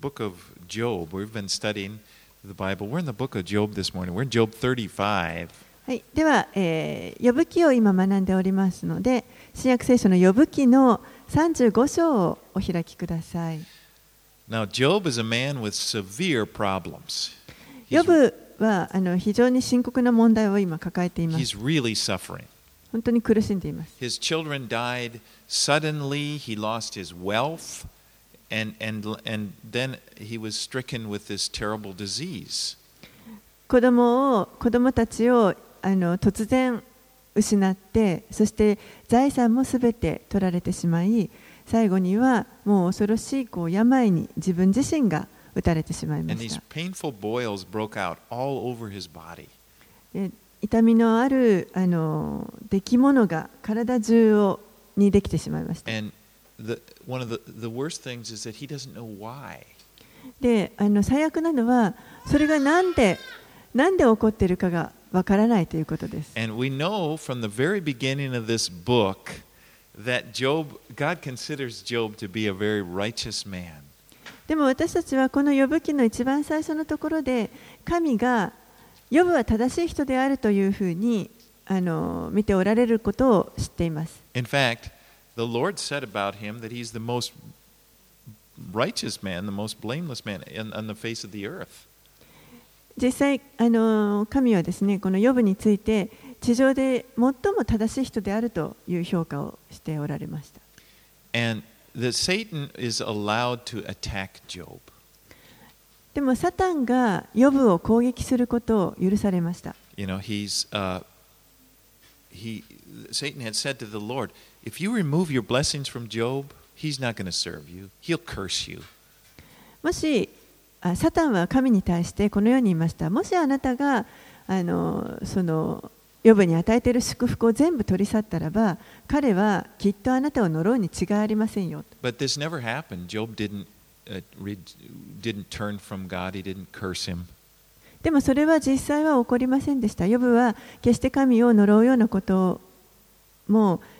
book of Job. We've been studying the Bible. We're in the book of Job this morning. We're in Job 35. はい、では、えー、呼ぶ記を今学んでおりますので、新約聖書の呼ぶ記の35章をお開きください。 Now, Job is a man with severe problems. 呼 He's, ぶはあの非常に深刻な問題を今抱えています。 he's really suffering. 本当に苦しんでいます。 His children died suddenly. He lost his wealth. 子供を子供たちをあの突然失って、そして財産も全て取られてしまい、最後にはもう恐ろしいこう病に自分自身が打たれてしまいました。痛みのあるあの出来物が体中をにできてしまいました。The, one of the, the worst things is that he doesn't know why. であの最悪なのはそれがなんでなんで起こっているかがわからないということです。And we know from the very beginning of this book that Job, God considers Job to be a very righteous man. でも私たちはこの呼ぶ記の一番最初のところで神が呼ぶは正しい人であるというふうにあの見ておられることを知っています。In fact, the Lord said about him that he's the most righteous man, the most blameless man in, on the face of the earth. 実際あの神はですねこの呼ぶについて地上で最も正しい人であるという評価をしておられました。And that Satan is allowed to attack Job. でもサタンが呼ぶを攻撃することを許されました。You know, he's uh, he Satan had said to the Lord, "If you remove your blessings from Job, he's not going to serve you. He'll curse you." もしあサタンは神に対してこのように言いました。もしあなたがあのその呼ぶに与えている祝福を全部取り去ったらば、彼はきっとあなたを呪うに違いありませんよ。But this never happened. Job didn't uh, didn't turn from God. He didn't curse him. でもそれは実際は起こりませんでした。呼ぶは決して神を呪うようなことも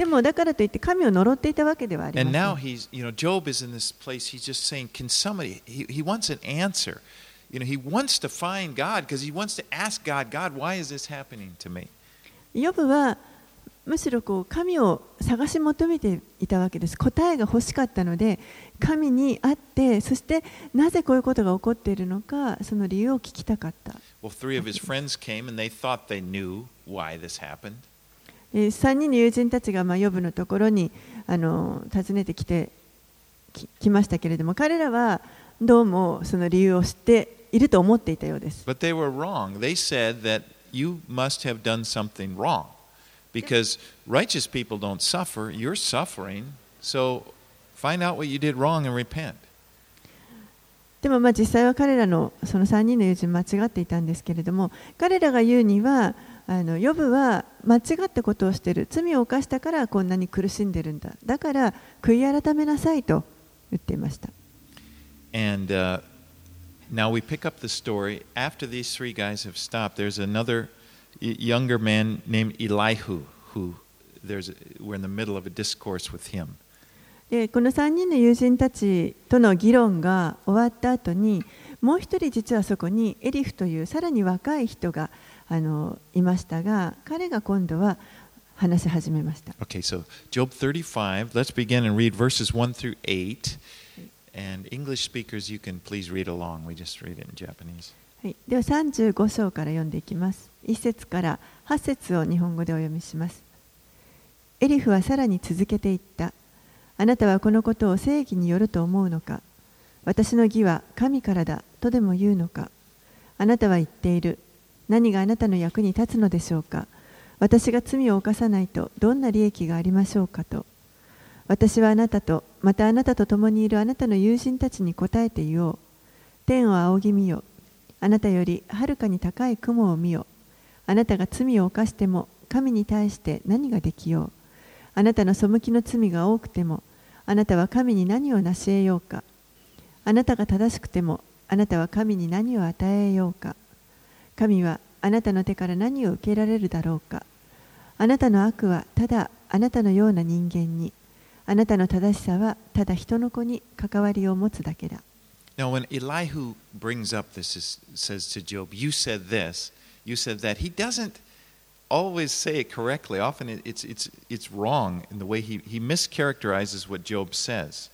でもだからといって神を呪っていたわけではありません。で、今、ジョブは、神は、神は、神は、神は、神は、神は、神は、神は、神は、神は、神は、神は、神は、神は、神は、神は、神は、むしろこう神を探し求めていたわけです。答えが欲しかったので、神に会って、そしてなぜこういうことが起こっているのか、その理由を聞きたかった。Well, えー3人の友人たちがまあヨブのところにあの訪ねてきてき来ましたけれども彼らはどうもその理由を知っていると思っていたようです。But they were wrong. They said that you must have done something wrong because righteous people don't suffer. You're suffering. So find out what you did wrong and repent. でもまあ実際は彼らのその3人の友人間違っていたんですけれども彼らが言うにはあのヨブは間違ったことをしている罪を犯したからこんなに苦しんでるんだだから悔い改めなさいと言っていました And uh, now we pick up the story. After these three guys have stopped, there's another younger man named Elihu who there's we're in the middle of a discourse with him. でこの3人の友人たちとの議論が終わった後にもう一人実はそこにエリフというさらに若い人があのいましたが彼が今度は話し始めました Okay, so Job 35. Let's begin and read verses 1 through 8. And English speakers, you can please read along. We just read it in Japanese. はい、では35章から読んでいきます1節から8節を日本語でお読みしますエリフはさらに続けていったあなたはこのことを正義によると思うのか？私の義は神からだとでも言うのか？あなたは言っている何があなたの役に立つのでしょうか？私が罪を犯さないとどんな利益がありましょうかと私はあなたとまたあなたと共にいるあなたの友人たちに答えて言おう。天を仰ぎ見よ。あなたよりはるかに高い雲を見よ。あなたが罪を犯しても神に対して何ができよう。あなたの背きの罪が多くてもあなたは神に何を成し得ようか。あなたが正しくてもあなたは神に何を与えようか。神はあなたの手から何を受けられるだろうか。あなたの悪はただあなたのような人間に、あなたの正しさはただ人の子に関わりを持つだけだ。Now, when Elihu brings up this, is, says to Job, You said this, you said that, he doesn't always say it correctly. Often it, it's, it's, it's wrong in the way he, he mischaracterizes what Job says.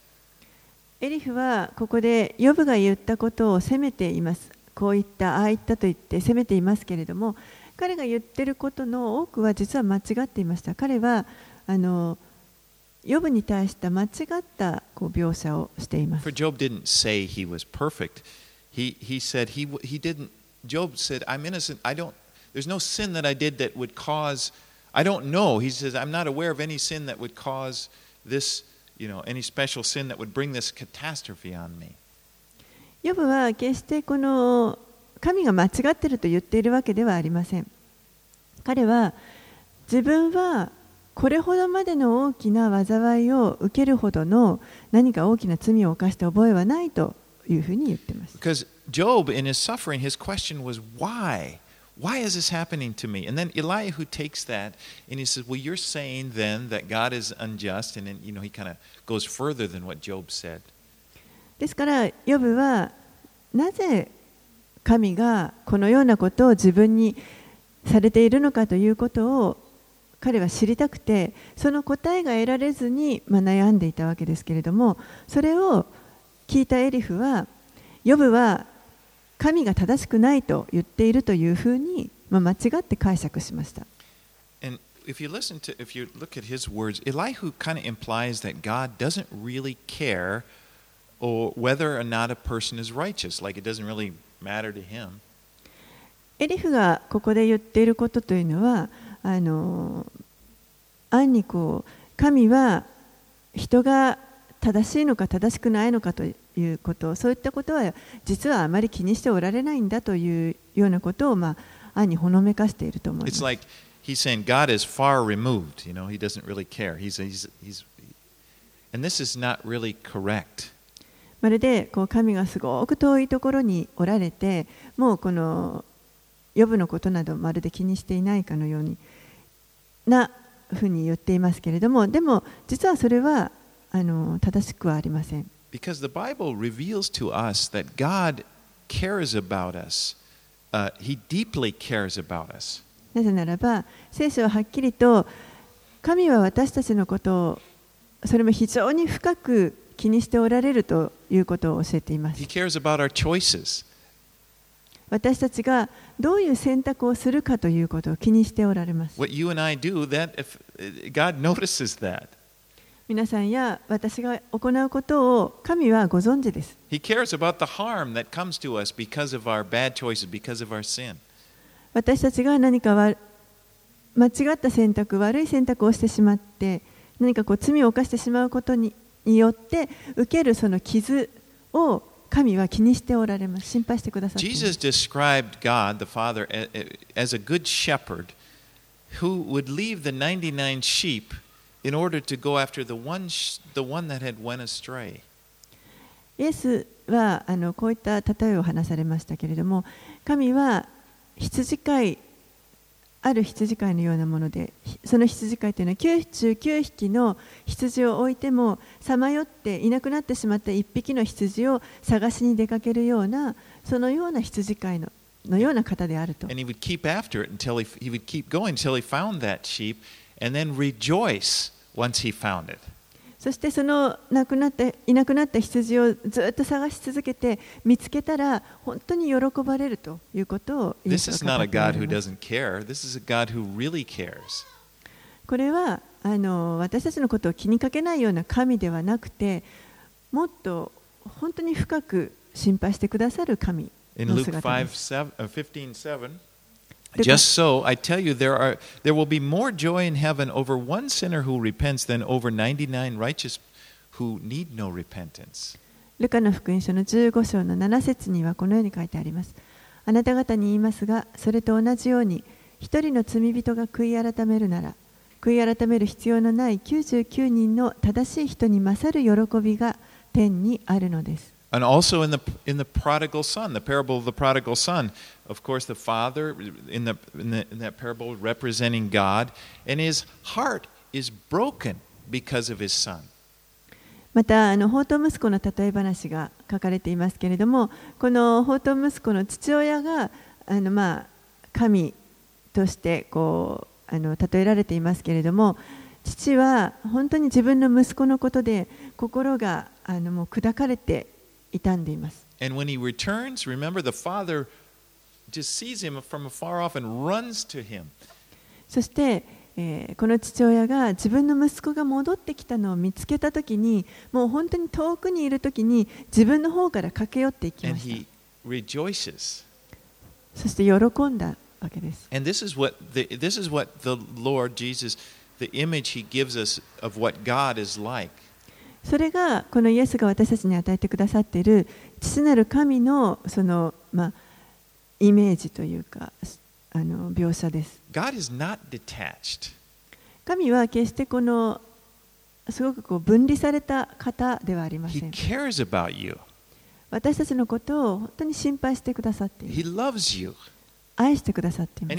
エリフはここでヨブが言ったことを責めています。こう言った、ああ言ったと言って責めていますけれども、彼が言ってることの多くは実は間違っていました。彼はあのヨブに対して間違ったこう描写をしています For。Job didn't say he was perfect. He, he said he, he didn't, Job said, I'm innocent. I don't, there's no sin that I did that would cause, I don't know. He says, I'm not aware of any sin that would cause this, you know, any special sin that would bring this catastrophe on me. ヨブは決してこの神が間違っていると言っているわけではありません。彼は自分はこれほどまでの大きな災いを受けるほどの何か大きな罪を犯した覚えはないというふうに言っています。Because Job, in his suffering, his question was, why? Why is this happening to me? And then Elihu takes that and he says, Well, you're saying then that God is unjust. And then, you know, he kind of goes further than what Job said. ですから、ヨブはなぜ神がこのようなことを自分にされているのかということを彼は知りたくて、その答えが得られずに、ま、悩んでいたわけですけれども、それを聞いたエリフは、ヨブは神が正しくないと言っているというふうに、ま、間違って解釈しました。If you listen to, if you look at his words, Elihu kind of implies that God doesn't really care or whether or not a person is righteous. Like it doesn't really matter to him. エリフがここで言っていることというのはあの暗にこう神は人が正しいのか正しくないのかということそういったことは実はあまり気にしておられないんだというようなことを、まあ、暗にほのめかしていると思いま It's す。 like he's saying God is far removed. You know, he doesn't really care. He's, he's, he's, and this is not really correct. まるでこう神がすごく遠いところにおられてもうこの予部のことなどまるで気にしていないかのようになふうに言っていますけれどもでも実はそれはあの正しくはありません。Because the Bible reveals to us that God cares about us. Uh, he deeply cares about us. なぜならば聖書ははっきりと神は私たちのことをそれも非常に深く気にしておられるということを教えています。He cares about our 私たちがどういう選択をするかということを気にしておられます。皆さんや私が行うことを神はご存知です。He cares about the harm that comes to us because 私たちが何か間違った選択、悪い選択をしてしまって、何かこう罪を犯してしまうことにによって受けるその傷を神は気にしておられます。心配してくださっています Jesus described God, the Father, as a good shepherd who would leave the 99 sheep in order to go after the one, the one that had went astray. イエスはあのこういった例えを話されましたけれども神は羊飼いある羊飼いのようなものでその羊飼いというのは99匹の羊を置いてもさまよっていなくなってしまった1匹の羊を探しに出かけるようなそのような羊飼いののような方であると And he would keep after it until he, he would keep going until he found that sheep and then rejoice once he found it. そしてその亡くなったいなくなった羊をずっと探し続けて見つけたら本当に喜ばれるということをイエ This ス is は not 語 a っておら God れ who ます doesn't care. This is a God who really cares. これはあの私たちのことを気にかけないような神ではなくてもっと本当に深く心配してくださる神 In の Luke 姿 5, です。7, uh, 15, 7, Luke- just so, I tell you, there, are, there will be more joy in heaven over one sinner who repents than over 99 righteous who need no repentance. ルカの福音書の15章の7節にはこのように書いてあります。あなた方に言いますが、それと同じように、一人の罪人が悔い改めるなら、悔い改める必要のない99人の正しい人に勝る喜びが天にあるのです。And also in the in the prodigal son, the parable of the prodigal son, of course, the father in the in, the, in that parable representing God, and his heart is broken because of his son. またあの放蕩息子の例え話が書かれていますけれどもこの放蕩息子の父親があの、まあ、神としてこうあの例えられていますけれども父は本当に自分の息子のことで心があのもう砕かれて傷んでいます。And when he returns, remember the father just sees him from afar off and runs to him. そして、えーこの父親が自分の息子が戻ってきたのを見つけたときにもう本当に遠くにいるときに自分の方から駆け寄っていきました he rejoices. そして喜んだわけです。And this is what the, this is what the Lord Jesus, the image he gives us of what God is like. それがこのイエスが私たちに与えてくださっている父なる神のその、まあ、イメージというかあの描写です。神は決してこのすごくこう分離された方ではありません。私たちのことを本当に心配してくださっている。愛してくださっています。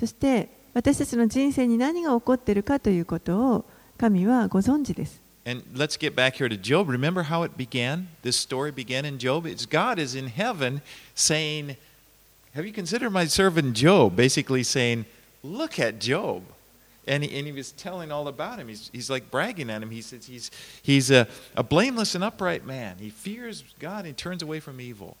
そして私たちの人生に何が起こっているかということを神はご存知です。 And let's get back here to Job. Remember how it began? This story began in Job. It's God is in heaven saying, Have you considered my servant Job? Basically saying, Look at Job. And he, and he was telling all about him. He's, he's like bragging on him. He says he's, he's a, a blameless and upright man. He fears God and turns away from evil.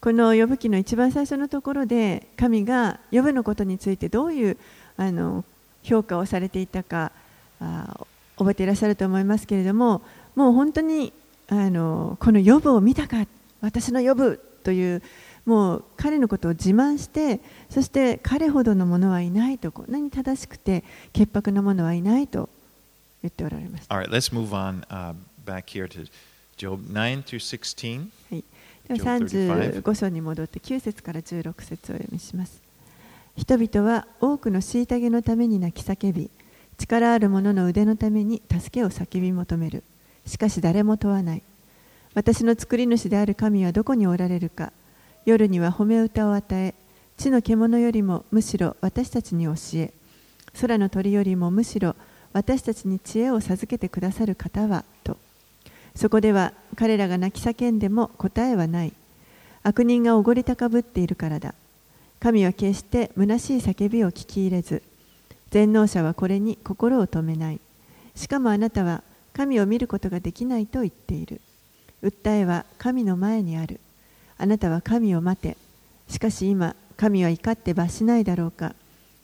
この呼ぶ記の一番最初のところで神が呼ぶのことについてどういうあの評価をされていたかあ覚えていらっしゃると思いますけれどももう本当にあのこの呼ぶを見たか私の呼ぶというもう彼のことを自慢してそして彼ほどのものはいないとこんなに正しくて潔白なものはいないと言っておられました。All right, let's move on uh, back here to Job 9 through 16. では Job 35章に戻って9節から16節をお読みします。人々は多くの虐げのために泣き叫び、力ある者の腕のために助けを叫び求める。しかし誰も問わない。私の作り主である神はどこにおられるか。夜には褒め歌を与え、地の獣よりもむしろ私たちに教え、空の鳥よりもむしろ私たちに知恵を授けてくださる方は、と。そこでは彼らが泣き叫んでも答えはない。悪人がおごり高ぶっているからだ。神は決して虚しい叫びを聞き入れず、全能者はこれに心を止めない。しかもあなたは神を見ることができないと言っている。訴えは神の前にある。あなたは神を待て。しかし今、神は怒って罰しないだろうか。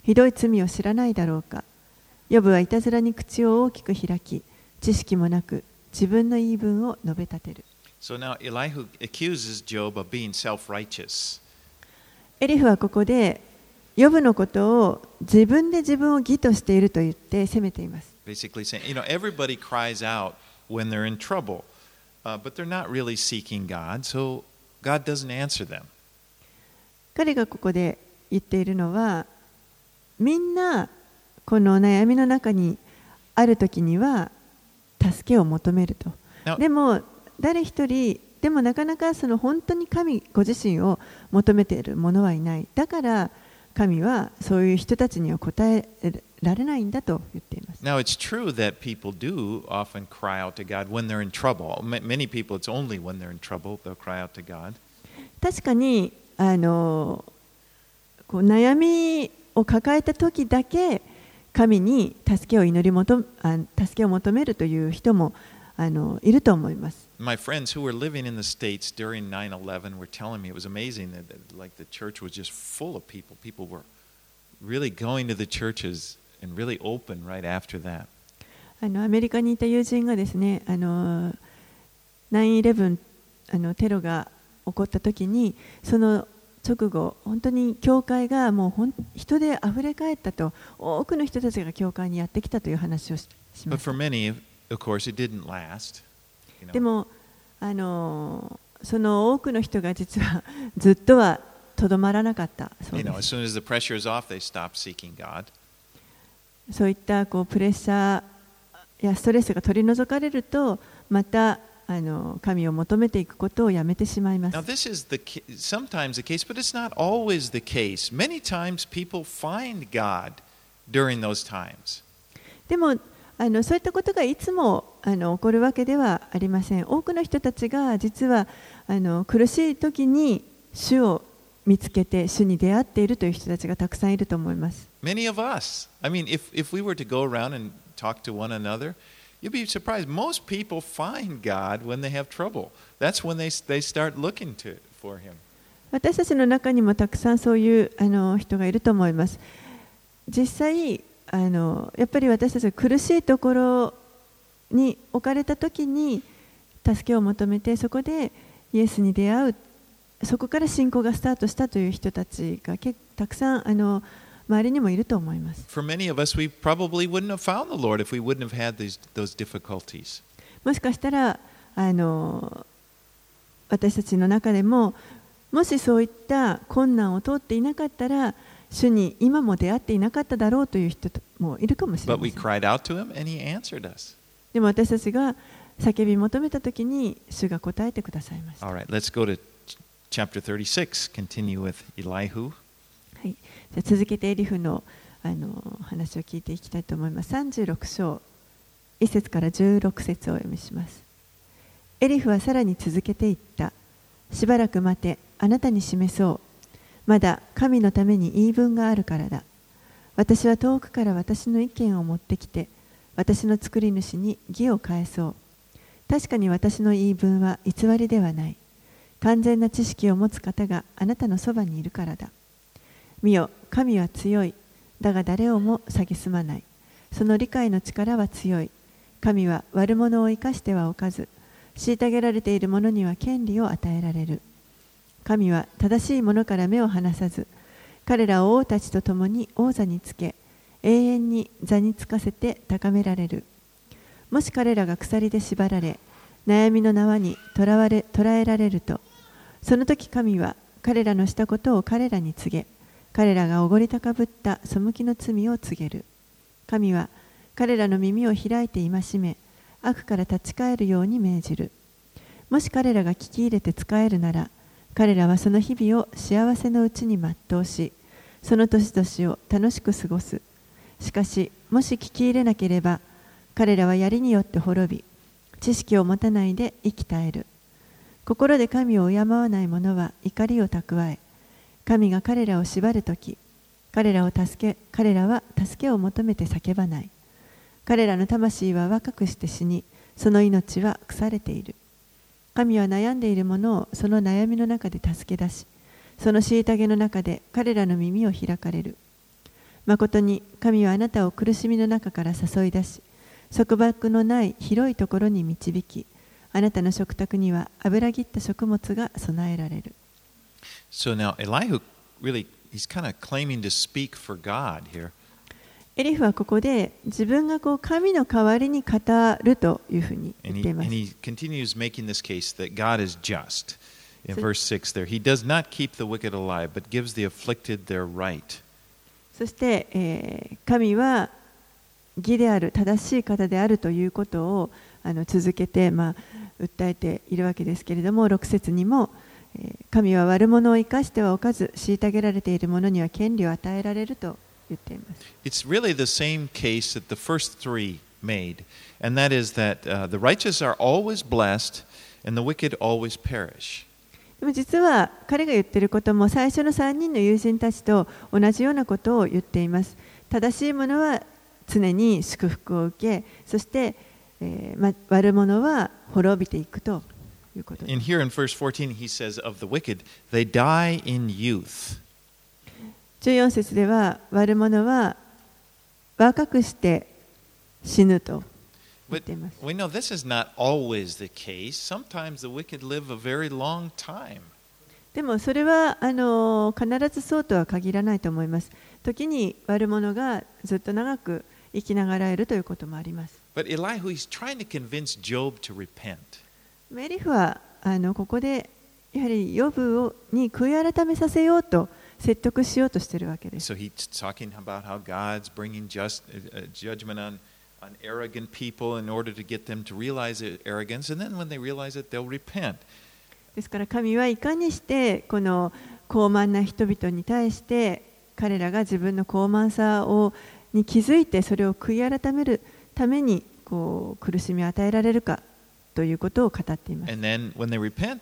ひどい罪を知らないだろうか。ヨブはいたずらに口を大きく開き、知識もなく自分の言い分を述べ立てる。So now Elihu accuses Job of being self righteous. エリフはここで、ヨブのことを自分で自分を義としていると言って責めています。Basically saying, you know, everybody cries out when they're in trouble, uh, but they're not really seeking God, so God doesn't answer them. 彼がここで言っているのは、みんなこの悩みの中にある時には助けを求めると。でも誰一人でもなかなかその本当に神ご自身を求めている者はいないだから神はそういう人たちには答えられないんだと言っています now it's true that people do often cry out to God when they're in trouble. Ma- Many people, it's only when they're in trouble they'll cry out to God. 確かにあのこう悩みを抱えた時だけ神に助けを祈り求あ助けを求めるという人もあのいると思います My friends who were living in the States during 9 11 were telling me it was amazing that like the church was just full of people. People were really going to the churches and really open right after that. あのアメリカにいた友人がですね、あの9-11あのテロが起こった時に、その直後、本当に教会がもうほん人であふれ返ったと、多くの人たちが教会にやってきたという話をします。for many, of course, it didn't last. you know. でも、あのその多くの人が実はずっとはとどまらなかったそう.そういったこうプレッシャーやストレスが取り除かれると、またあの神を求めていくことをやめてしまいま Now, す。this is the sometimes the case, but it's not always the case. Many times, people find God during those times. でもあのそういったことがいつもあの起こるわけではありません。多くの人たちが実はあの苦しい時に主を見つけて主に出会っているという人たちがたくさんいると思います。Many of us. I mean, if, if we were to go around and talk to one another, you'd be surprised. Most people find God when they have trouble. That's when they, they start looking to, for Him. 私たちの中にもたくさんそういうあの人がいると思います。実際あのやっぱり私たちが苦しいところに置かれた時に助けを求めてそこでイエスに出会うそこから信仰がスタートしたという人たちが結たくさんあの周りにもいると思います。もしかしたら、あの私たちの中でも、もしそういった困難を通っていなかったら、主に今も出会っていなかっただろうという人もいるかもしれません。でも私たちが叫び求めたときに、主が答えてくださいました。い、じゃ続けてエリフのあの話を聞いていきたいと思います。36章1節から16節をお読みします。エリフはさらに続けていった。しばらく待てあなたに示そう。まだ神のために言い分があるからだ。私は遠くから私の意見を持ってきて私の作り主に義を返そう。確かに私の言い分は偽りではない。完全な知識を持つ方があなたのそばにいるからだ。見よ神は強い。だが誰をも蔑まない。その理解の力は強い。神は悪者を生かしてはおかず。虐げられている者には権利を与えられる。神は正しい者から目を離さず。彼らを王たちと共に王座につけ。永遠に座につかせて高められる。もし彼らが鎖で縛られ。悩みの縄にとらわれ捕らえられると。その時神は彼らのしたことを彼らに告げ。彼らがおごり高ぶった背きの罪を告げる。神は彼らの耳を開いて戒め悪から立ち返るように命じる。もし彼らが聞き入れて仕えるなら彼らはその日々を幸せのうちに全うしその年々を楽しく過ごす。しかしもし聞き入れなければ彼らは槍によって滅び知識を持たないで生き絶える。心で神を敬わない者は怒りを蓄え神が彼らを縛るとき彼らを助け彼らは助けを求めて叫ばない。彼らの魂は若くして死にその命は腐れている。神は悩んでいる者をその悩みの中で助け出しその虐げの中で彼らの耳を開かれる。誠に神はあなたを苦しみの中から誘い出し束縛のない広いところに導きあなたの食卓には油ぎった食物が備えられる。So now Elihu really he's kind of claiming to speak for God here. エリフはここで自分がこう神の代わりに語るというふうに言っていま。そして、え、え、神は義である正しい方、であるということをあの続けて、まあ、訴えているわけですけれども、6節にも。神は悪者を生かしてはおかず虐げられている者には権利を与えられると言っています。It's really the same case that the first three made, and that is that uh, the righteous are always blessed and the wicked always perish. でも実は彼が言っていることも最初の3人の友人たちと同じようなことを言っています。正しい者は常に祝福を受け、そして、えーま、悪者は滅びていくということです。14節では悪者は若くして死ぬと。でもそれはあの必ずそうとは限らないと思います。時に悪者がずっと長く生きながらえるということもあります。メリフはあのここでやはりヨブをに悔い改めさせようと説得しようとしているわけです。So he's talking about how God's bringing just uh, judgment on, on arrogant people in order to get them to realize their arrogance, and then when they realize it, they'll repent. ですから神はいかにしてこの高慢な人々に対して彼らが自分の高慢さをに気づいてそれを悔い改めるためにこう苦しみを与えられるかということを語っています。Then repent.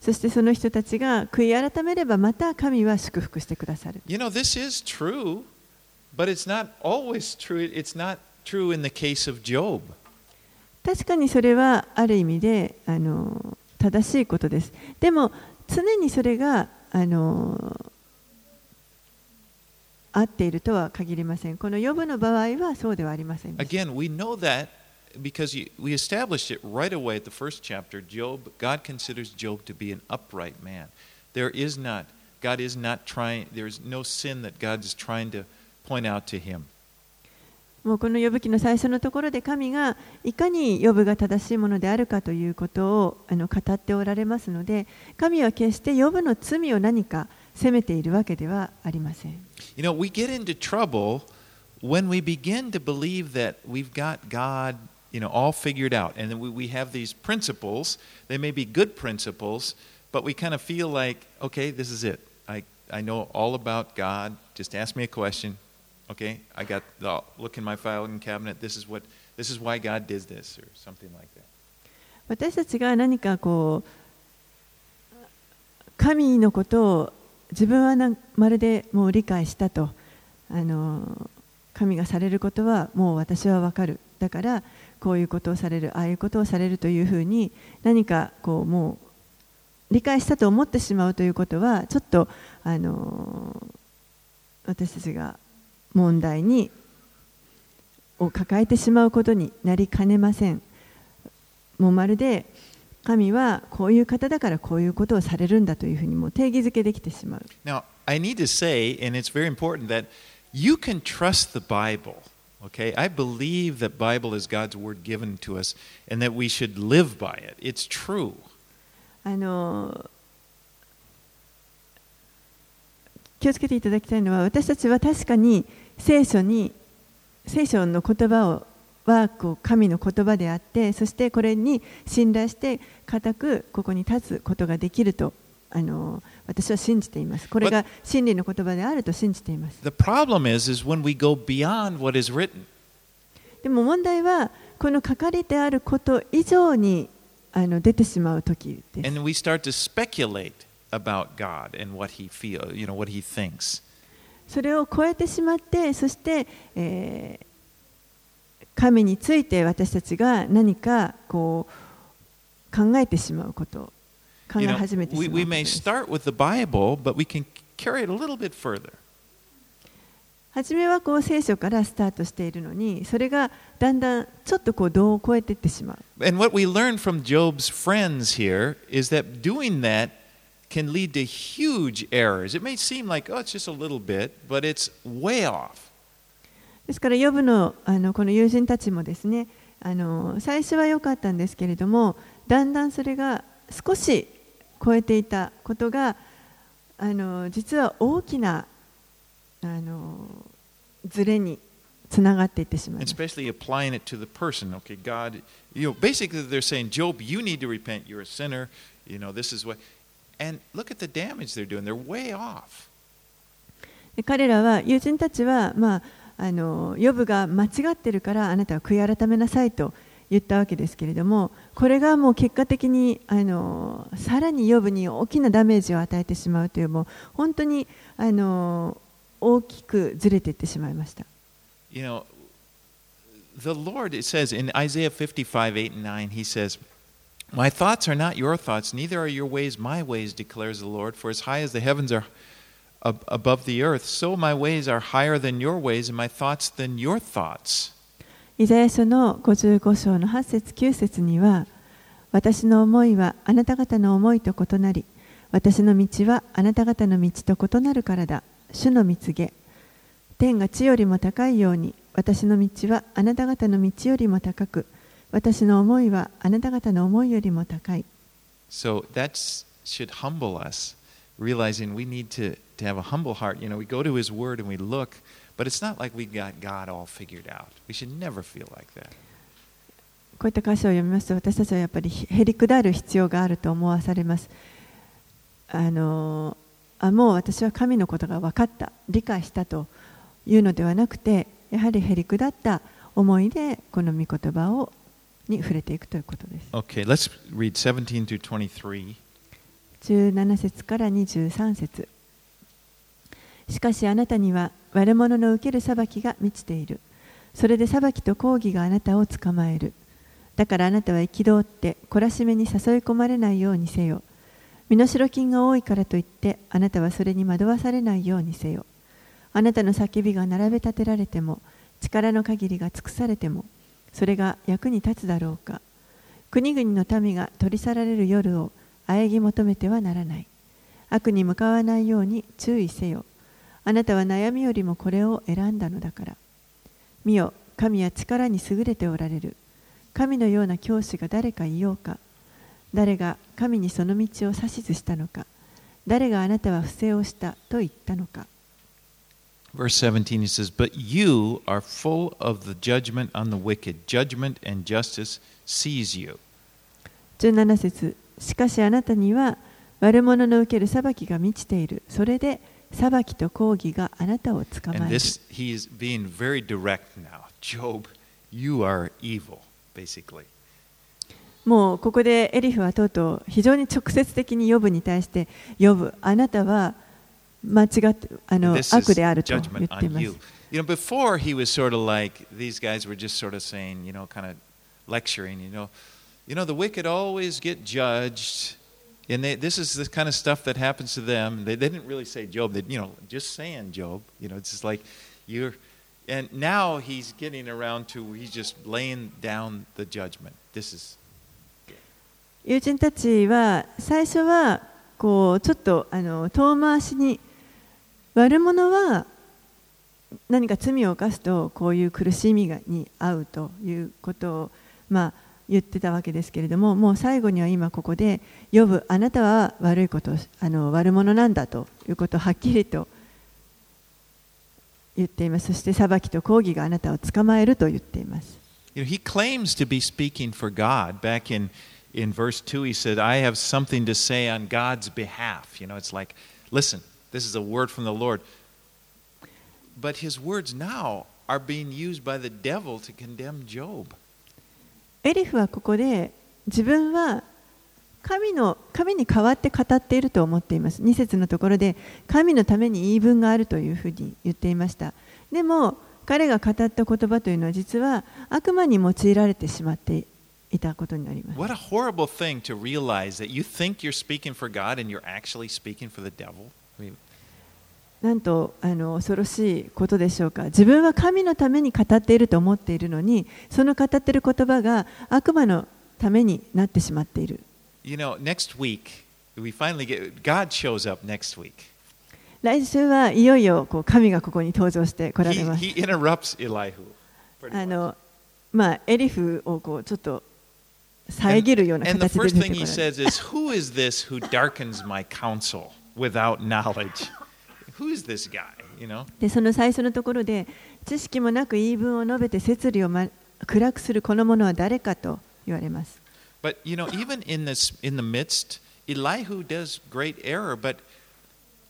そしてその人たちが悔い改めればまた神は祝福してくださる。You know, this is true, but it's not always true. It's not true in the case of Job. 確かにそれはある意味であの正しいことです。でも常にそれがあの合っているとは限りません。このヨブの場合はそうではありませんでした。Again, we know that because you, we established it right away at the first chapter. Job, God considers Job to be an upright man. There is not, God is not trying, there is no sin that God is trying to point out to him. もうこの呼ぶ記の最初のところで神がいかに呼ぶが正しいものであるかということをあの語っておられますので神は決して呼ぶの罪を何か責めているわけではありません。 You know, we get into trouble when we begin to believe that we've got God, you know, all figured out, and then we, we have these principles. They may be good principles, but we kind of feel like, okay, this is it. I, I know all about God. Just ask me a question. Okay, I got the look in my filing cabinet. This is what, this is why God did this, or something like that. 私たちが何かこう神のことを自分はなまるでもう理解したとあの神がされることはもう私は分かるだから こういうことをされるああいうことをされるというふうに何かこうもう理解したと思ってしまうということはちょっとあの私たちが問題にを抱えてしまうことになりかねません。もうまるで神はこういう方だからこういうことをされるんだというふうにもう定義づけできてしまう。Now, I need to say, and it's very important, that you can trust the Bible. Okay, I believe that Bible is God's word given to us, and that we should live by it. It's true. あの気をつけていただきたいのは私たちは確かに聖書に聖書の言葉をはこう神の言葉であってそしてこれに信頼して固くここに立つことができるとあの私は信じています。これが真理の言葉であると信じています。でも問題は、この書かれてあること以上にあの出てしまう時です。それを超えてしまって、そして、えー、神について私たちが何かこう考えてしまうこと。考え始めてしま we, うこ we と may start with the Bible, but we can carry it a little bit further. 初めはこう聖書からスタートしているのにそれがだんだんちょっとこう度を超えていってしまう And what we learn from Job's friends here is that doing that can lead to huge errors. It may seem like, oh, it's just a little bit, but it's way off. ですからヨブのあのこの友人たちもですねあの最初は良かったんですけれどもだんだんそれが少し超えていたことがあの実は大きなあのズレにつながっていってしまい And ます。especially applying it to the person. Okay, God, you know, basically they're saying, Job, you need to repent. You're a sinner. You know, this is what. And look at the damage they're doing. They're way off. で彼らは友人たちは、まあ、あのヨブが間違ってるからあなたは悔い改めなさいと言ったわけですけれどもこれがもう結果的にあのさらにヨブに大きなダメージを与えてしまうというもう本当にあの大きくずれていってしまいました。You know, the Lord, says in Isaiah 55, 8 and 9, he says, My thoughts are not your thoughts, neither are your ways my ways, declares the Lord. For as high as the heavens are above the earth, so my ways are higher than your ways, and my thoughts than your thoughts. イザヤ書の55章の8節9節には私の思いはあなた方の思いと異なり、私の道はあなた方の道と異なるからだ。主の蜜げ。天が地よりも高いように、私の道はあなた方の道よりも高く、私の思いはあなた方の思いよりも高い。So that should humble us, realizing we need to, to have a humble heart. You know, we go to His Word and we look, but it's not like we got God all figured out. We should never feel like that. こういった箇所を読みますと私たちはやっぱりへりくだる必要があると思わされます。あのあもう私は神のことが分かった理解したというのではなくてやはりへりくだった思いでこの御言葉をに触れていくということです。Okay, let's read 17 through 23. 17節から23節しかしあなたには悪者の受ける裁きが満ちている。それで裁きと抗議があなたを捕まえる。だからあなたは憤って懲らしめに誘い込まれないようにせよ。身代金が多いからといってあなたはそれに惑わされないようにせよ。あなたの叫びが並べ立てられても力の限りが尽くされてもそれが役に立つだろうか。国々の民が取り去られる夜を喘ぎ求めてはならない。悪に向かわないように注意せよ。あなたは悩みよりもこれを選んだのだから。見よ、神は力に優れておられる。神のような教師が誰かいようか。誰が神にその道を指図したのか。誰があなたは不正をしたと言ったのか。Verse 17, he says, But you are full of the judgment on the wicked. Judgment and justice seize you. 17節しかしあなたには悪者の受ける裁きが満ちている。それで裁きと抗議があなたを捕まえる。this, he is being very direct now. Job, you are evil, basically. もうここでエリフはとうとう非常に直接的にヨブに対してヨブあなたは間違ってあの悪であると言っています。You know, before he was sort of like, these guys were just sort of saying, you know, kind of lecturing, you know, you know, the wicked always get judged. And they, this is the kind of stuff that happens to them. They, they didn't really say Job. They, you know, just saying Job. You know, it's just like you're. And now he's getting around to he's just laying down the judgment. This is 友人たちは最初はこうちょっとあの遠回しに悪者は何か罪を犯すとこういう苦しみがに遭うということを、まあ、 言ってたわけですけれどももう最後には今ここで「呼ぶあなたは悪いことあの悪者なんだ」ということをはっきりと言っていますそして裁きと抗議があなたを捕まえると言っています You know, he claims to be speaking for God. Back in, in verse 2, he said, I have something to say on God's behalf. You know, it's like, listen, this is a word from the Lord. But his words now are being used by the devil to condemn Job. エリフはここで自分は神の神に代わって語っていると思っています。2節のところで神のために言い分があるというふうに言っていました。でも彼が語った言葉というのは実は悪魔に用いられてしまっていたことになります。What a horrible thing to realize that you think you're speaking for God and you're actually speaking for the devil. なんとあの恐ろしいことでしょうか。自分は神のために語っていると思っているのにその語っている言葉が悪魔のためになってしまっている。来週はいよいよこう神がここに登場してこられます。He, he interrupts Elihu, あの、まあ、エリフをこうちょっと遮るような形で出てこられます。and, and the first thing he says is who is this who darkens my counsel without knowledge? でその最初のところで知識もなく言い分を述べて摂理を、ま、暗くするこの者は誰かと言われます。 But you know, even in this in the midst, Elihu does great error, but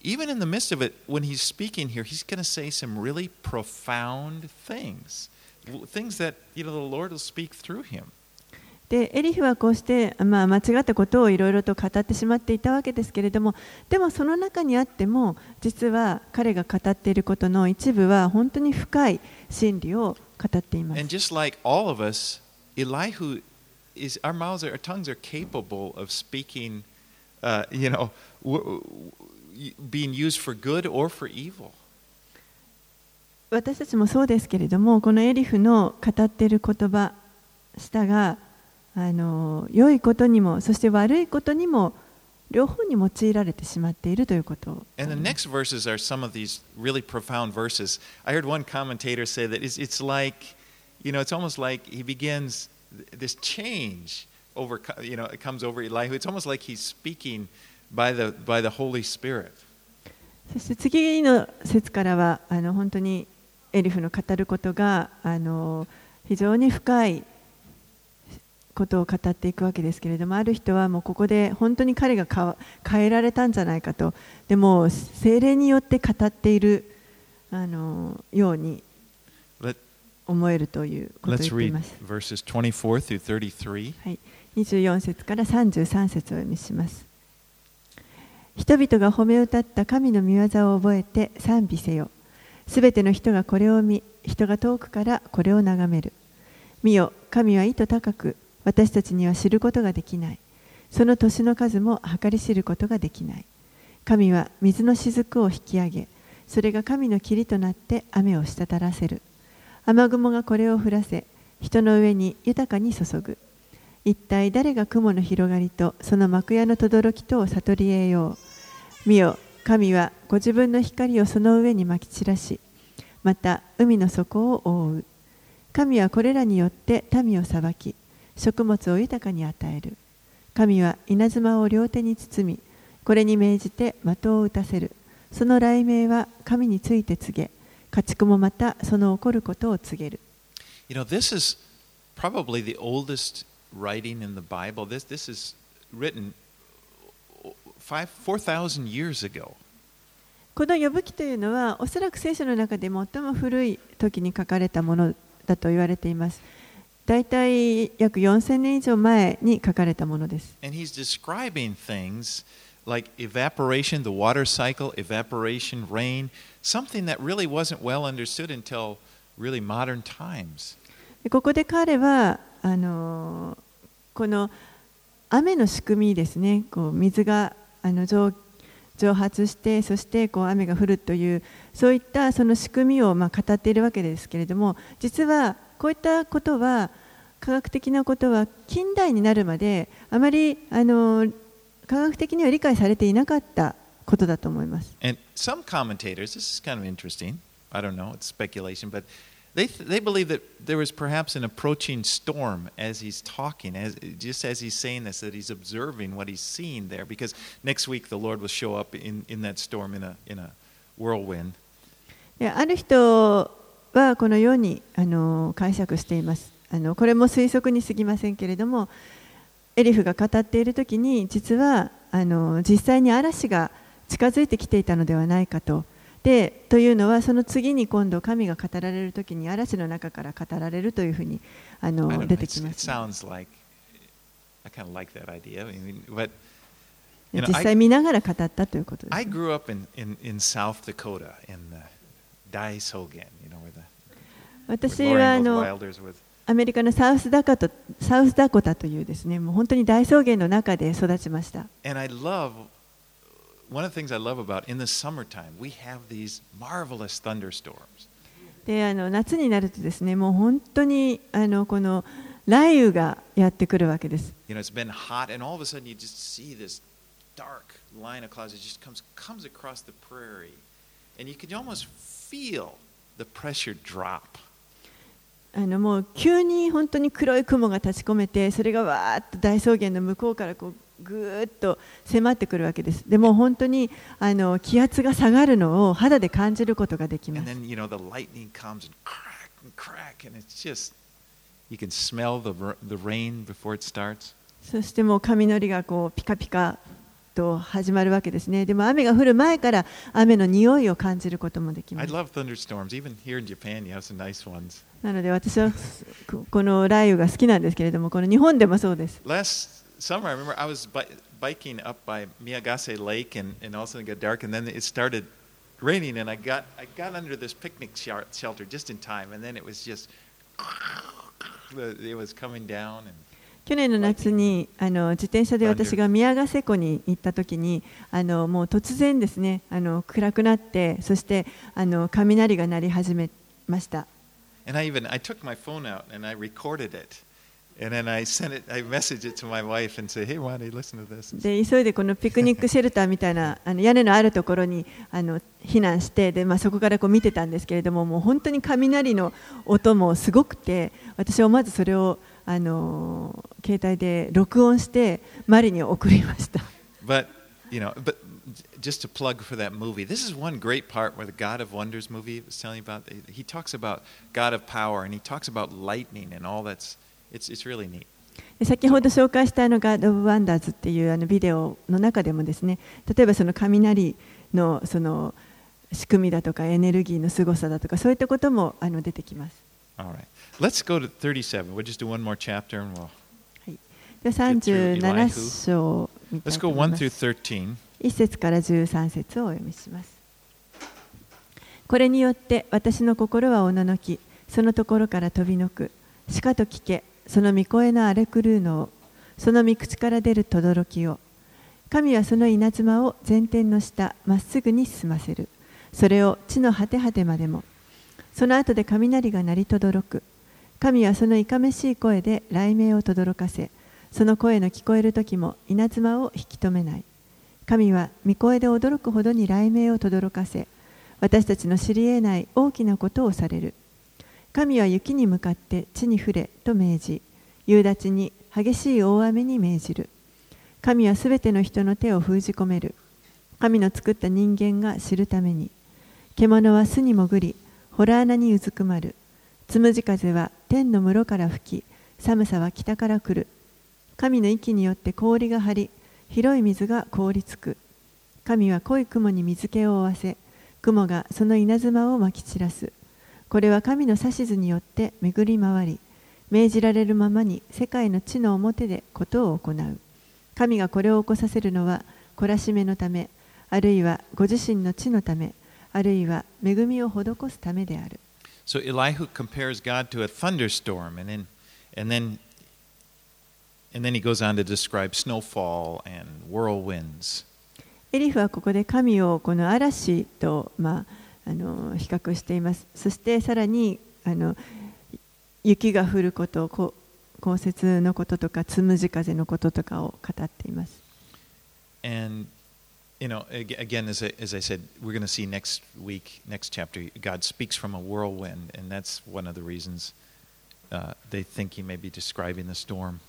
even in the midst of it, when he's speaking here, he's going to say some really profound things. W- Things that you know the Lord will speak through him. でエリフはこうして、まあ、間違ったことをいろいろと語ってしまっていたわけですけれどもでもその中にあっても実は彼が語っていることの一部は本当に深い真理を語っています like us, is our mouths, our tongues are capable of speaking, uh, you know, being used for good or for evil. 私たちもそうですけれどもこのエリフの語っている言葉舌があの良いことにもそして悪いことにも両方に用いられてしまっているということを And the next verses are some of these really profound verses. I heard one commentator say that it's, it's like, you know, it's almost like he begins this change over, you know, it comes over Elihu. It's almost like he's speaking by the, by the Holy Spirit. そして次の節からはあの本当にエリフの語ることがあの非常に深いことを語っていくわけですけれどもある人はもうここで本当に彼がか変えられたんじゃないかとでも精霊によって語っているあのように思えるということを言っています。verses 24 through 33. はい、24節から33節をお読みします。人々が褒め歌った神の御業を覚えて賛美せよ。すべての人がこれを見、人が遠くからこれを眺める。見よ、神は意図高く、私たちには知ることができない。その年の数も計り知ることができない。神は水の雫を引き上げ、それが神の霧となって雨を滴らせる。雨雲がこれを降らせ、人の上に豊かに注ぐ。一体誰が雲の広がりとその幕屋の轟きとを悟り得よう。見よ、神はご自分の光をその上にまき散らし、また海の底を覆う。神はこれらによって民を裁き、食物を豊かに与える。神は稲妻を両手に包み、これに命じて的を打たせる。その雷鳴は神について告げ、家畜もまたその起こることを告げる。You know, this is probably the oldest writing in the Bible. This, this is written five, 4,000 years ago. この呼ぶ記というのはおそらく聖書の中で最も古い時に書かれたものだと言われています。大体約4000年以上前に書かれたものです。Like は。この、雨の、仕組みですね、あの、あの、あの、あの、あの、あの、あの、あの、あう、あの、あの、あの、あの、あの、あの、あの、あの、あの、あの、あの、あの、あの、あの、あの、あの、あの、あの、こういったことは、科学的なことは近代になるまで、あまりあの科学的には理解されていなかったことだと思います。And some commentators, this is kind of interesting, I don't know, it's speculation, but they, they believe that there was perhaps an approaching storm as he's talking, as, just as he's saying this, that he's observing what he's seeing there, because next week the Lord will show up in, in that storm in a, in a whirlwind. である人はこのようにあの解釈していますあの。これも推測に過ぎませんけれども、エリフが語っている時に実はあの実際に嵐が近づいてきていたのではないかと。でというのはその次に今度神が語られる時に嵐の中から語られるというふうにあの出てきます。sounds like, I kind of like that idea, I mean, but you know, 実 I, 際見ながら語ったということですね、know, where the 私はあのアメリカのサウスダコタサウスダコタというですねもう本当に大草原の中で育ちました。One of the things I love about in the summertime, we have these marvelous thunderstorms. であの夏になるとですねもう本当にあのこの雷雨がやってくるわけです。You know, it's been hot, and all of a sudden you just see this dark line of clouds. It just comes, comes across the prairie. And you can almost あのもう急に本当に黒い雲が立ち込めてそれがわーっと大草原の向こうからこうぐーっと迫ってくるわけです。でも本当にあの気圧が下がるのを肌で感じることができます。そしてもう雷がこうピカピカ。と始まるわけですね。でも雨が降る前から雨の匂いを感じることもできま I す。love thunderstorms. Even here in Japan, you have some nice ones. なので私はここの雷雨が好きなんですけれども、この日本でもそうです。Last summer, I remember I was bi- biking up by Miyagase Lake, and, and all of a sudden it got dark, and then it started raining, and I got I got under this picnic shel- shelter just in time, and then it was just it was coming down, and 去年の夏にあの自転車で私が宮ヶ瀬湖に行った時にあのもう突然ですねあの暗くなってそしてあの雷が鳴り始めました and I even I took my phone out and I recorded it, And then I sent it, I messaged it to my wife and said, hey, Wanda, listen to this. で急いでこのピクニックシェルターみたいなあの屋根のあるところにあの避難してで、まあ、そこからこう見てたんですけれどももう本当に雷の音もすごくて私はまずそれをあの携帯で録音してマリに送りました。But, you know, but just to plug for that movie, this is one great part where the God of Wonders movie was telling you about. He talks about God of power and he talks about lightning and all that's, it's, it's really neat. で先ほど紹介したあのガード・オブ・ワンダーズっていうあのビデオの中でもですね例えばその雷のその仕組みだとかエネルギーの凄さだとかそういったこともあの出てきます。All right. Let's go to 37. We'll just do one more chapter and we'll. で37章みたいと思い1ます through 13. 1節から13節をお読みします。これによって私の心はおののき、そのところから飛びのく。しかと聞け、その御声の荒れ狂うのを、その御口から出る轟きを。神はその稲妻を前天の下、まっすぐに進ませる。それを地の果て果てまでも。その後で雷が鳴り轟く。神はそのいかめしい声で雷鳴を轟かせ、その声の聞こえる時も稲妻を引き止めない。神は御声で驚くほどに雷鳴を轟かせ私たちの知り得ない大きなことをされる。神は雪に向かって地に降れと命じ夕立に激しい大雨に命じる。神はすべての人の手を封じ込める。神の作った人間が知るために。獣は巣に潜り洞穴にうずくまる。つむじ風は天の室から吹き寒さは北から来る。神の息によって氷が張り広い水が凍りつく。神は濃い雲に水気を負わせ雲がその稲妻をまき散らす。これは神の指図によって巡り回り命じられるままに世界の地の表でことを行う。神がこれを起こさせるのは懲らしめのためあるいはご自身の地のためあるいは恵みを施すためである。So Elihu compares God to a thunderstorm, and then, and then, and then he goes on to describe snowfall and whirlwinds. エリフはここで神をこの嵐と、まあ、あの比較しています。そしてさらにあの雪が降ること、こ降雪のこととか、つむじ風のこととかを語っています。And you know, again, as I, as I said, we're going to see next week, next chapter, God speaks from a whirlwind, and that's one of the reasons uh, they think He may be describing the storm.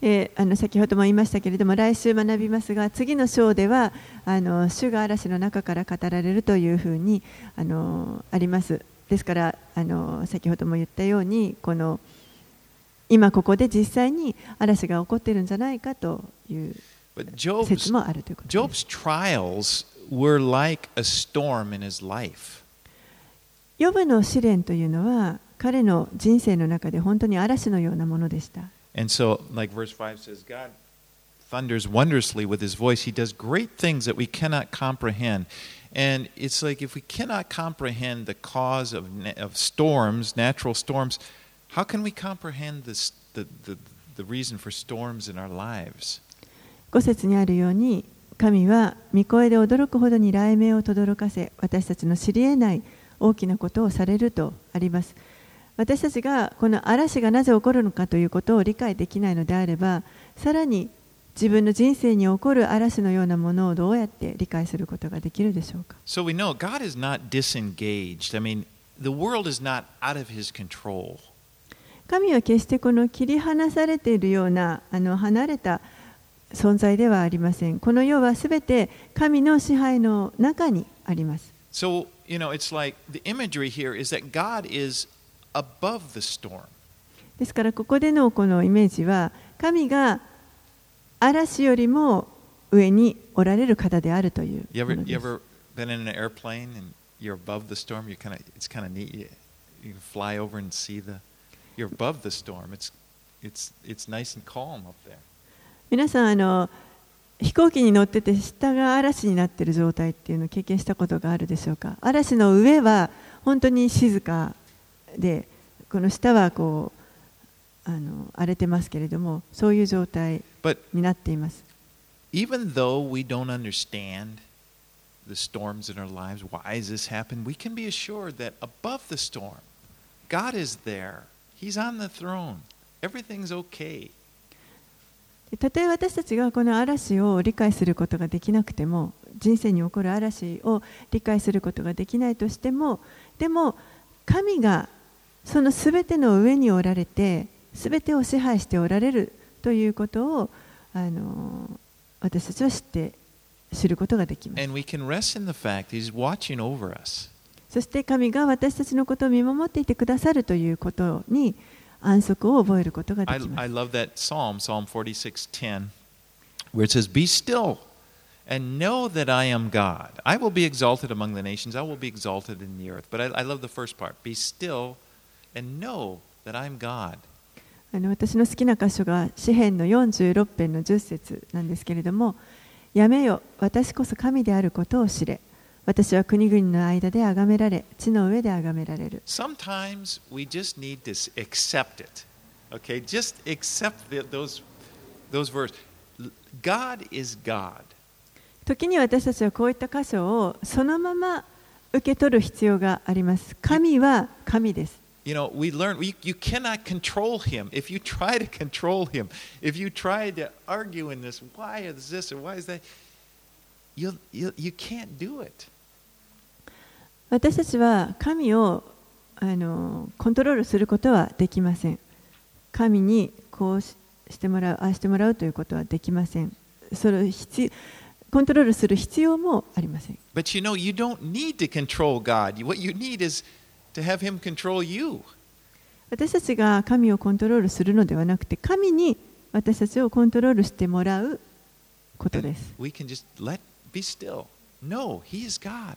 であの先ほども言いましたけれども来週学びますが次の章ではあの主が嵐の中から語られるというふうにあのありますですからあの先ほども言ったようにこの今ここで実際に嵐が起こっているんじゃないかという But 説 Job's, もあるということです Job's trials were like a storm in his life. ヨブの試練というのは彼の人生の中で本当に嵐のようなものでした。 And so, like verse 5 says, God thunders wondrously with his voice. He does great things that we cannot comprehend. And it's like if we cannot comprehend the cause of, na- of storms, natural storms, how can we comprehend this, the, the, the reason for storms in our lives? 5節にあるように神は御声で驚くほどに雷鳴を轟かせ私たちの知り得ない大きなことをされるとあります私たちがこの嵐がなぜ起こるのかということを理解できないのであればさらに自分の人生に起こる嵐のようなものをどうやって理解することができるでしょうか？So we know God is not disengaged. I mean, the world is not out of his control. 神は決してこの切り離されているようなあの離れた存在ではありません。この世はすべて神の支配の中にあります。So, you、ですからここでのこのイメージは神が嵐よりも上におられる方であるという。皆さんあの飛行機に乗ってて下が嵐になっている状態っていうのを経験したことがあるでしょうか嵐の上は本当に静かでこの下はこうあの荒れてますけれどもそういう状態になっています even though we don't understand the storms in our lives, why does this happened, We can be assured that above the storm, God is there. He's on the throne. Everything's okay. でたとえ私たちがこの嵐を理解することができなくても人生に起こる嵐を理解することができないとしてもでも神がそのすべての上におられてすべてを支配しておられるということをあの私たちは知って知ることができます。そして神が私たちのことを見守っていてくださるということに安息を覚えることが I, できま I す。love that psalm, Psalm 46:10, where it says, "Be still and know that I am God. I will be exalted among the nations. I will be exalted in the earth." But I, I love the first part. Be still and know that I'm God. あの私の好きな箇所が詩編の46編の10節なんですけれども「やめよ私こそ神であることを知れ私は国々の間で崇められ地の上で崇められる Sometimes we just need to accept it. Okay, just accept the, those those. L- God is God. 時に私たちはこういった箇所をそのまま受け取る必要があります神は神です You know, we learn you, you cannot control him. If you try to control him, if you try to argue in this, why is this or why is that, you you you can't do it. 私たちは神をあのコントロールすることはできません神にこうししてもらうああしてもらうということはできませんそれを必コントロールする必要もありません But you know, you don't need to control God. What you need is to have him control you. 私たちが神をコントロールするのではなくて神に私たちをコントロールしてもらうことです we can just let be still. No, he is God.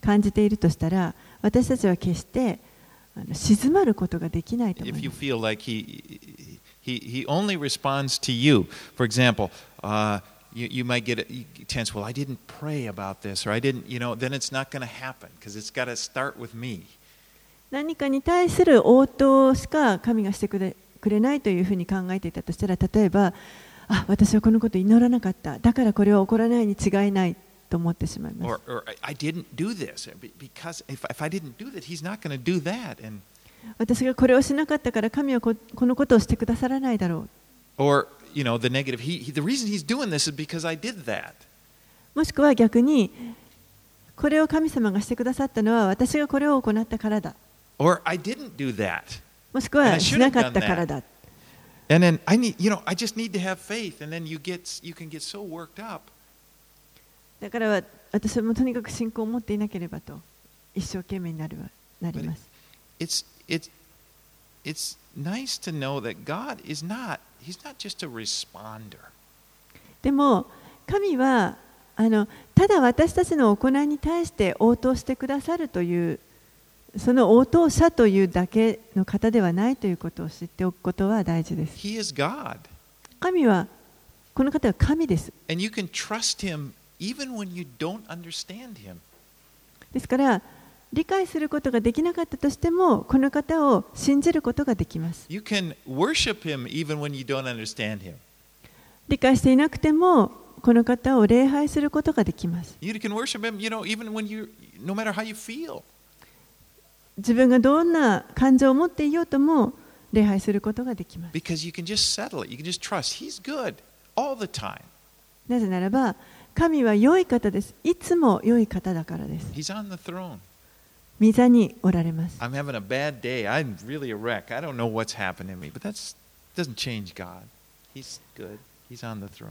感じているとしたら私たちは決して静まることができないと思います。feel like he he he only responds to you, for example, uh, you, you might get tense. Well, I didn't pray about this, or I didn't, you know. Then it's not going to happen because it's got to start with me. 何かに対する応答しか神がしてくれくれないというふうに考えていたとしたら例えばあ私はこのこと祈らなかっただからこれは起こらないに違いないと思ってしまいます Or, or I- didn't do this be- because if, if I didn't do that, he's not going to do that. And 私がこれをしなかったから神はここのことをしてくださらないだろ or you know the negative. He, he the reason he's doing this is because I did that. うもしくは逆にこれを神様がしてくださったのは私がこれを行ったからだ Or I didn't do that. もしくはしなかったからだ And then I need, you know, I just need to have faith. And then you get, you can get so worked up. だからは私はもうとにかく信仰を持っていなければと一生懸命になるわなります It's, it's, it's nice to know that God is not, He's not just a responder. でも神はあのただ私たちの行いに対して応答してくださるというその応答者というだけの方ではないということを知っておくことは大事です。He is God. 神はこの方は神です。And you can trust Him ですから、理解することができなかったとしても、この方を信じることができます。理解していなくても、この方を礼拝することができます。自分がどんな感情を持っていようとも、礼拝することができます。なぜならば、神は良い方です。いつも良い方だからです。He's on the throne. 御座におられます。I'm having a bad day. I'm really a wreck. I don't know what's happened to me, but that doesn't change God. He's good. He's on the throne.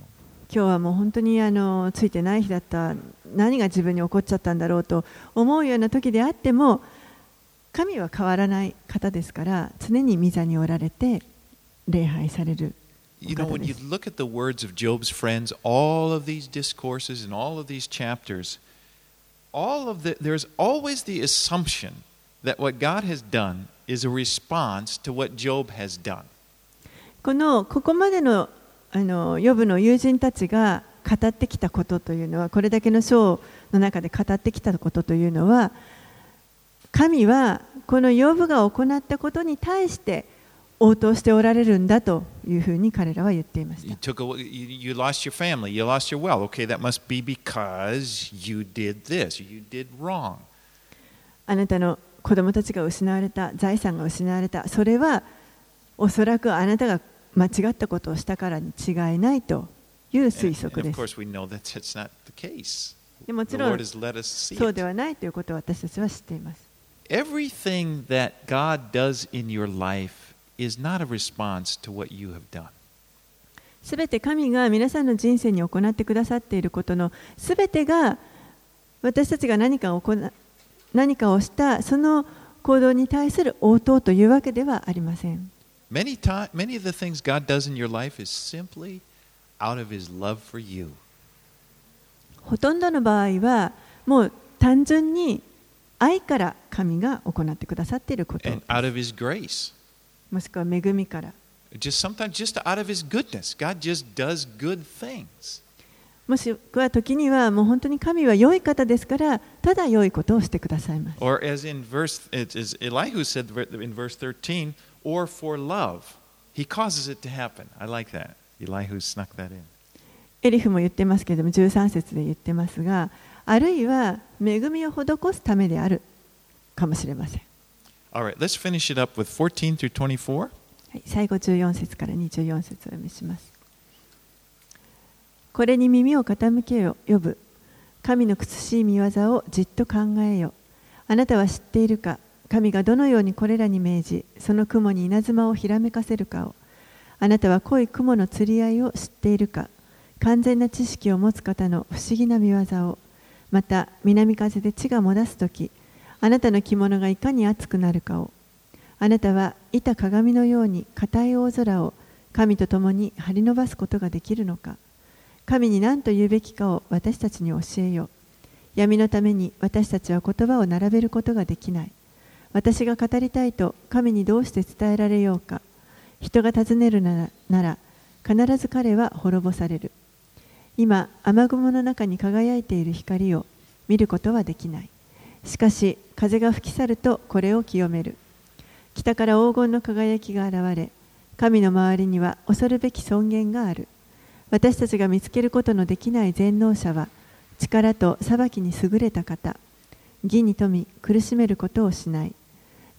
今日はもう本当にあのついてない日だった。何が自分に起こっちゃったんだろうと思うような時であっても神は変わらない方ですから常に御座におられて礼拝される You know, when you look at the words of Job's friends, all of these discourses and all of these chapters, all of the, there's always the assumption that what God has done is a response to what Job has done. このここまでのあのヨブの友人たちが語ってきたことというのはこれだけの章の中で語ってきたことというのは神はこのヨブが行ったことに対して 応答しておられるんだというふうに彼らは言っていました。あなたの子供たちが失われた、財産が失われた、それはおそらくあなたが間違ったことをしたからに違いないという推測です。でもちろんそうではないということを私たちは知っています。Everything that God does in your life すべて神が皆さんの人生に行ってくださっていることのすべてが私たちが何か,を行何かをしたその行動に対する応答というわけではありません。ほとんどの場合はもう単純に愛から神が行ってくださっていること。もしくは恵みから。もしは時にはもう本当に神は良い方ですからただ良いことをしてくださいます。エリフも言ってますけれども13節で言ってますがあるいは恵みを施すためであるかもしれません。Alright, let's finish it up with 14 through 24. 最後14節から24節をお読みします。これに耳を傾けよ、呼ぶ。神の苦しい見業をじっと考えよ。あなたは知っているか神がどのようにこれらに命じ、その雲に稲妻をひらめかせるかを。あなたは濃い雲の釣り合いを知っているか完全な知識を持つ方の不思議な見業を。また、南風で地が漏らすとき、あなたの着物がいかに熱くなるかを。あなたは板鏡のように硬い大空を神と共に張り伸ばすことができるのか。神に何と言うべきかを私たちに教えよ闇のために私たちは言葉を並べることができない。私が語りたいと神にどうして伝えられようか。人が尋ねるならなら必ず彼は滅ぼされる。今雨雲の中に輝いている光を見ることはできない。しかし風が吹き去るとこれを清める。北から黄金の輝きが現れ神の周りには恐るべき尊厳がある。私たちが見つけることのできない全能者は力と裁きに優れた方。義に富み苦しめることをしない。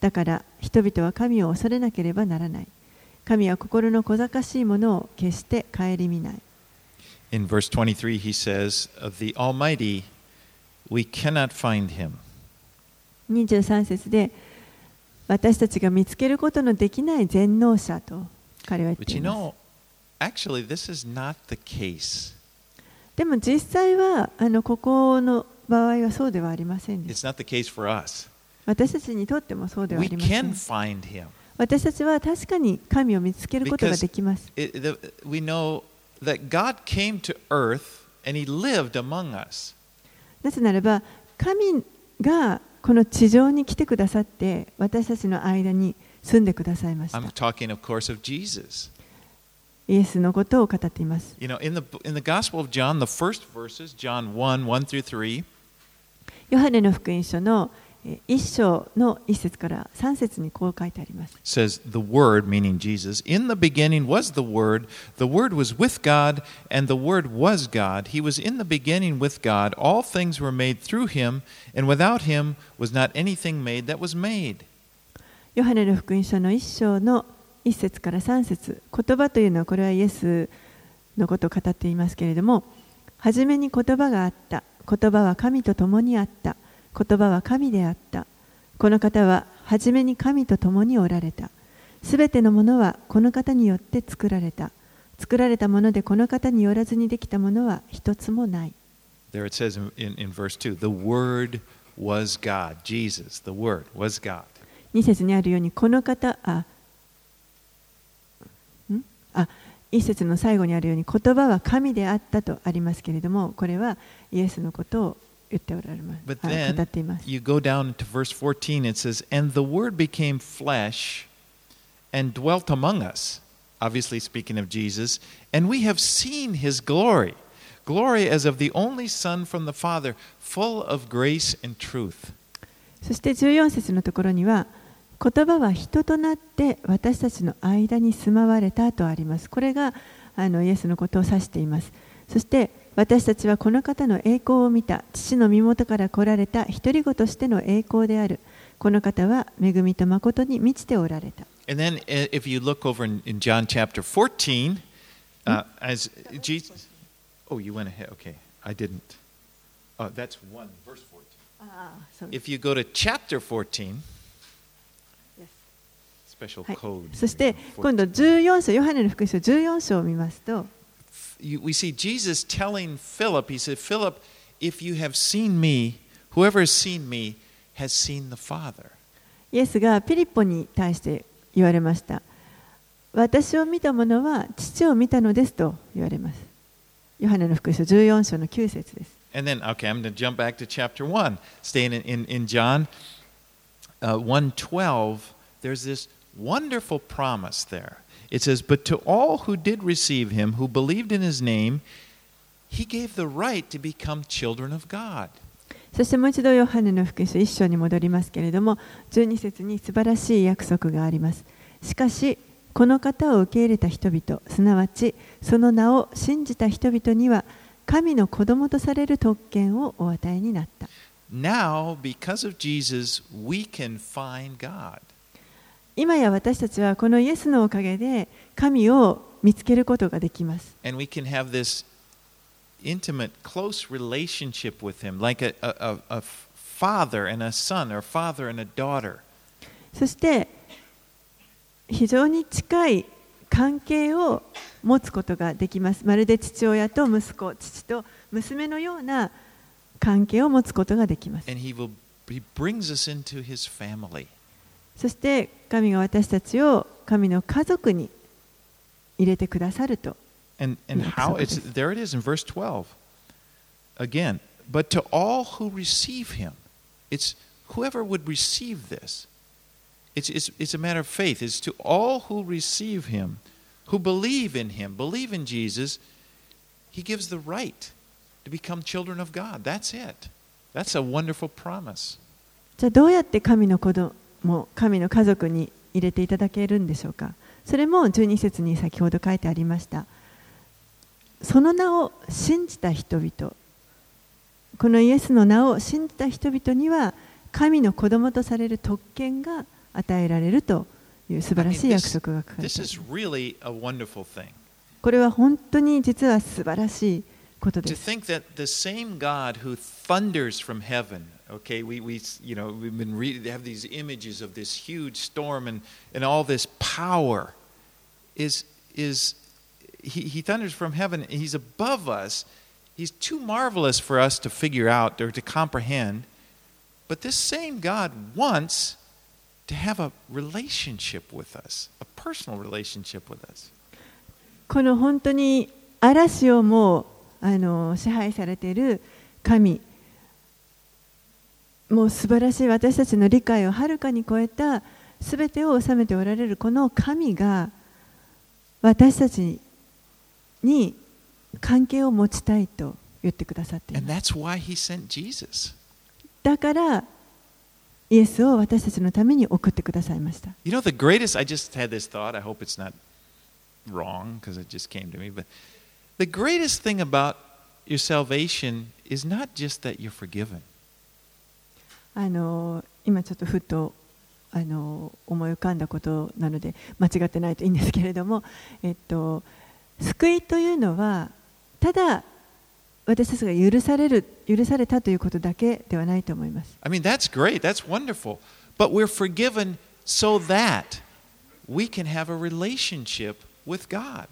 だから人々は神を恐れなければならない。神は心の小賢しいものを決して顧みない。In verse 23, he says, Of the Almighty, we cannot find him. 23節で私たちが見つけることのできない全能者と彼は言っています。でも実際はあのここの場合はそうではありませんでした。私たちにとってもそうではありません。私たちは確かに神を見つけることができます。なぜならば神がこの地上に来てくださって、私たちの間に住んでくださいました。イエスのことを語っています。You know, in ヨハネの福音書の一章の一節から三節にこう書いてあります says, The Word, meaning Jesus, in the beginning was the Word. The Word was with God, and the Word was God. He was in the beginning with God. All things were made through him, and without him was not anything made that was made. ヨハネの福音書の一章の一節から三節言葉というのはこれはイエスのことを語っていますけれども初めに言葉があった言葉は神と共にあった言葉は神であったこの方は初めに神と共におられたすべてのものはこの方によって作られた作られたものでこの方によらずにできたものは一つもない There it says in, in, verse 2 The Word was God. Jesus, the Word, was God. 2節にあるようにこの方あん？あ一節の最後にあるように言葉は神であったとありますけれどもこれはイエスのことを言っておられます then 語っています you go down to verse 14, it says, And the Word became flesh and dwelt among us. obviously speaking of Jesus, and we have seen his glory. Glory as of the only Son from the Father, full of grace and truth. そして14節のところには言葉は人となって私たちの間に住まわれたとあります。これがあのイエスのことを指しています。そして私たちはこの方の栄光を見た。父の身元から来られた。独り子としての栄光である。この方は恵みと誠に満ちておられた。そして今度14章ヨハネの福音書14章を見ますと。14. You- we see Jesus telling Philip, he said, Philip, if you have seen me, whoever has seen me has seen the Father. イエスがピリポに対して言われました。私を見た者は父を見たのですと言われます。ヨハネの福音書14章の9節です。 And then, okay, I'm going to jump back to chapter 1. Staying in, in, in John uh, 1.12, there's this wonderful promise there. It says, But to all who did receive him, who believed in his name, he gave the right to become children of God. そしてもう一度ヨハネの福音書1章に戻りますけれども、12節に素晴らしい約束があります。しかし、この方を受け入れた人々、すなわちその名を信じた人々には、神の子供とされる特権をお与えになった。 Now, because of Jesus, we can find God. 今や私たちはこのイエスのおかげで神を見つけることができます。And we can have this intimate, close relationship with him, like a, a, a, a father and a son, or father and a daughter. そして非常に近い関係を持つことができます。まるで父親と息子、父と娘のような関係を持つことができます。And he will he brings us into his family. そして神が私たちを神の家族に入れてくださると。 And and Yeah, how so it's it is. there it is in verse 12. Again, but to all who receive him, it's whoever would receive this. It's, it's, it's a matter of faith. It's to all who receive him, who believe in him, believe in Jesus, he gives the right to become children of God. That's it. That's a wonderful promise. じゃあどうやって神の子供、 神の家族に入れていただけるんでしょうか？それも12節に先ほど書いてありました。その名を信じた人々、このイエスの名を信じた人々には神の子供とされる特権が与えられるという素晴らしい約束が書かれてい This ます.これは本当に実は素晴らしいことです。think that the same God who thunders from heaven, okay, we, we you know, we've been reading, have these images of this huge storm and, and all this power is, is he, he thunders from heaven, he's above us. He's too marvelous for us to figure out or to comprehend. But this same God wants to have a relationship with us, a personal relationship with us. この本当に嵐をもうあの支配されている神 もう素晴らしい私たちの理解をはるかに超えた全てを治めておられるこの神が私たちに関係を持ちたいと言ってくださっています.だからイエスを私たちのために送ってくださいました You know, the greatest, I just had this thought. I hope it's not wrong because it just came to me. But the greatest thing about your salvation is not just that you're forgiven. あの今ちょっとふとあの思い浮かんだことなので間違ってないといいんですけれども、えっと、救いというのはただ私たちが許される許されたということだけではないと思います。I mean, that's great. That's wonderful. But we're forgiven so that we can have a relationship with God.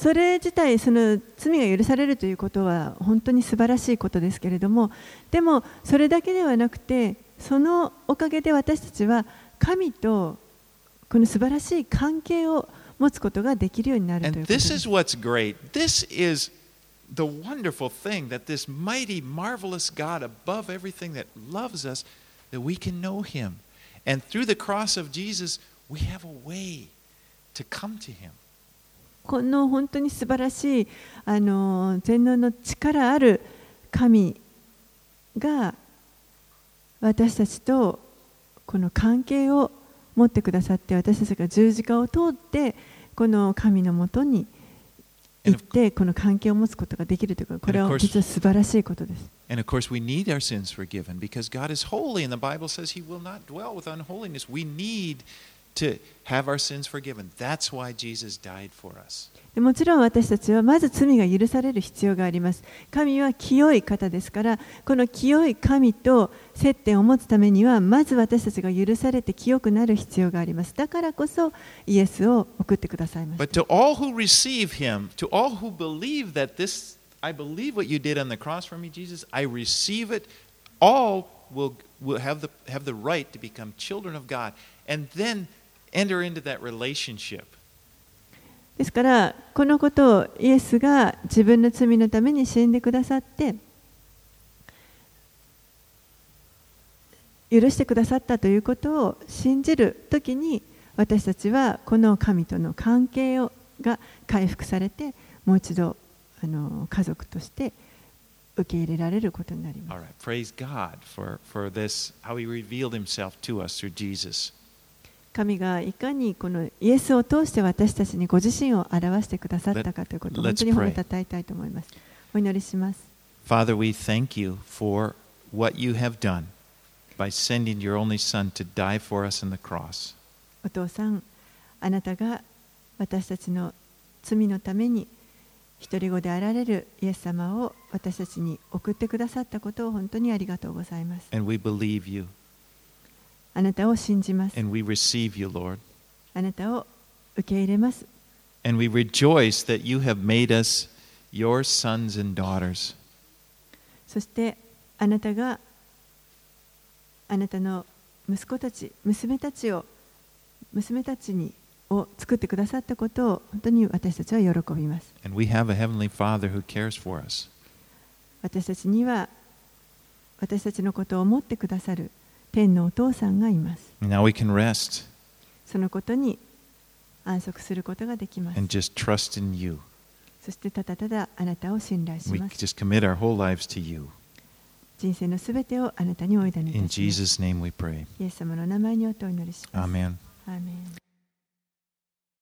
それ自体その罪が許されるということは本当に素晴らしいことですけれどもでもそれだけではなくてそのおかげで私たちは神とこの素晴らしい関係を持つことができるようになるということで this is what's great. This is the wonderful thing that this mighty, marvelous God above everything that loves us, that we can know Him. And through the cross of Jesus, we have a way to come to Him. この本当に素晴らしいあの全能の力ある神が私たちとこの関係を持ってくださって私たちが十字架を通ってこの神のもとに行ってこの関係を持つことができるということこれは実は素晴らしいことです。And of course, we need our sins forgiven because God is holy, and the Bible says He will not dwell with unholiness. We need to have our sins forgiven. That's why Jesus died for us. でもちろん私たちはまず罪が許される必要があります。神は清い方ですから、この清い神と接点を持つためには、まず私たちが許されて清くなる必要があります。だからこそイエスを送ってくださいまし But た。to all who receive Him, to all who believe that this, I believe what you did on the cross for me, Jesus, I receive it, all will, will have, the, have the right to become children of God and then enter into that relationship. ですから、このことをイエスが自分の罪のために死んでくださって、許してくださったということを信じるときに、私たちはこの神との関係をが回復されて、もう一度あの家族として受け入れられることになります。right, praise God for, for this, how He revealed Himself to us through Jesus. 神がいかにこのイエスを通して私たちにご自身を表してくださったかということを本当に褒め.たたえたいと思います。お祈りします。Father, we thank you for what you have done by sending your only Son to die for us on the cross. お父さん、あなたが私たちの罪のために一人子であられるイエス様を私たちに送ってくださったことを本当にありがとうございます。And we believe you, あなたを信じます。and we receive you, Lord. あなたを受け入れます。And we rejoice that you have made us your sons and daughters. そしてあなたがあなたの息子たち、娘たちを娘たちにを作ってくださったことを本当に私たちは喜びます。And we have a Heavenly Father who cares for us. 私たちには私たちのことを思ってくださる天のお父さんがいます。Now we can rest そのことに安息することができます。and just trust in you. そしてただただあなたを信頼し We ます。just commit our whole lives to you. 人生のすべてをあなたにお委ねし In ます。Jesus' name we pray. イエス様の名前によってお祈りします。Amen. アーメン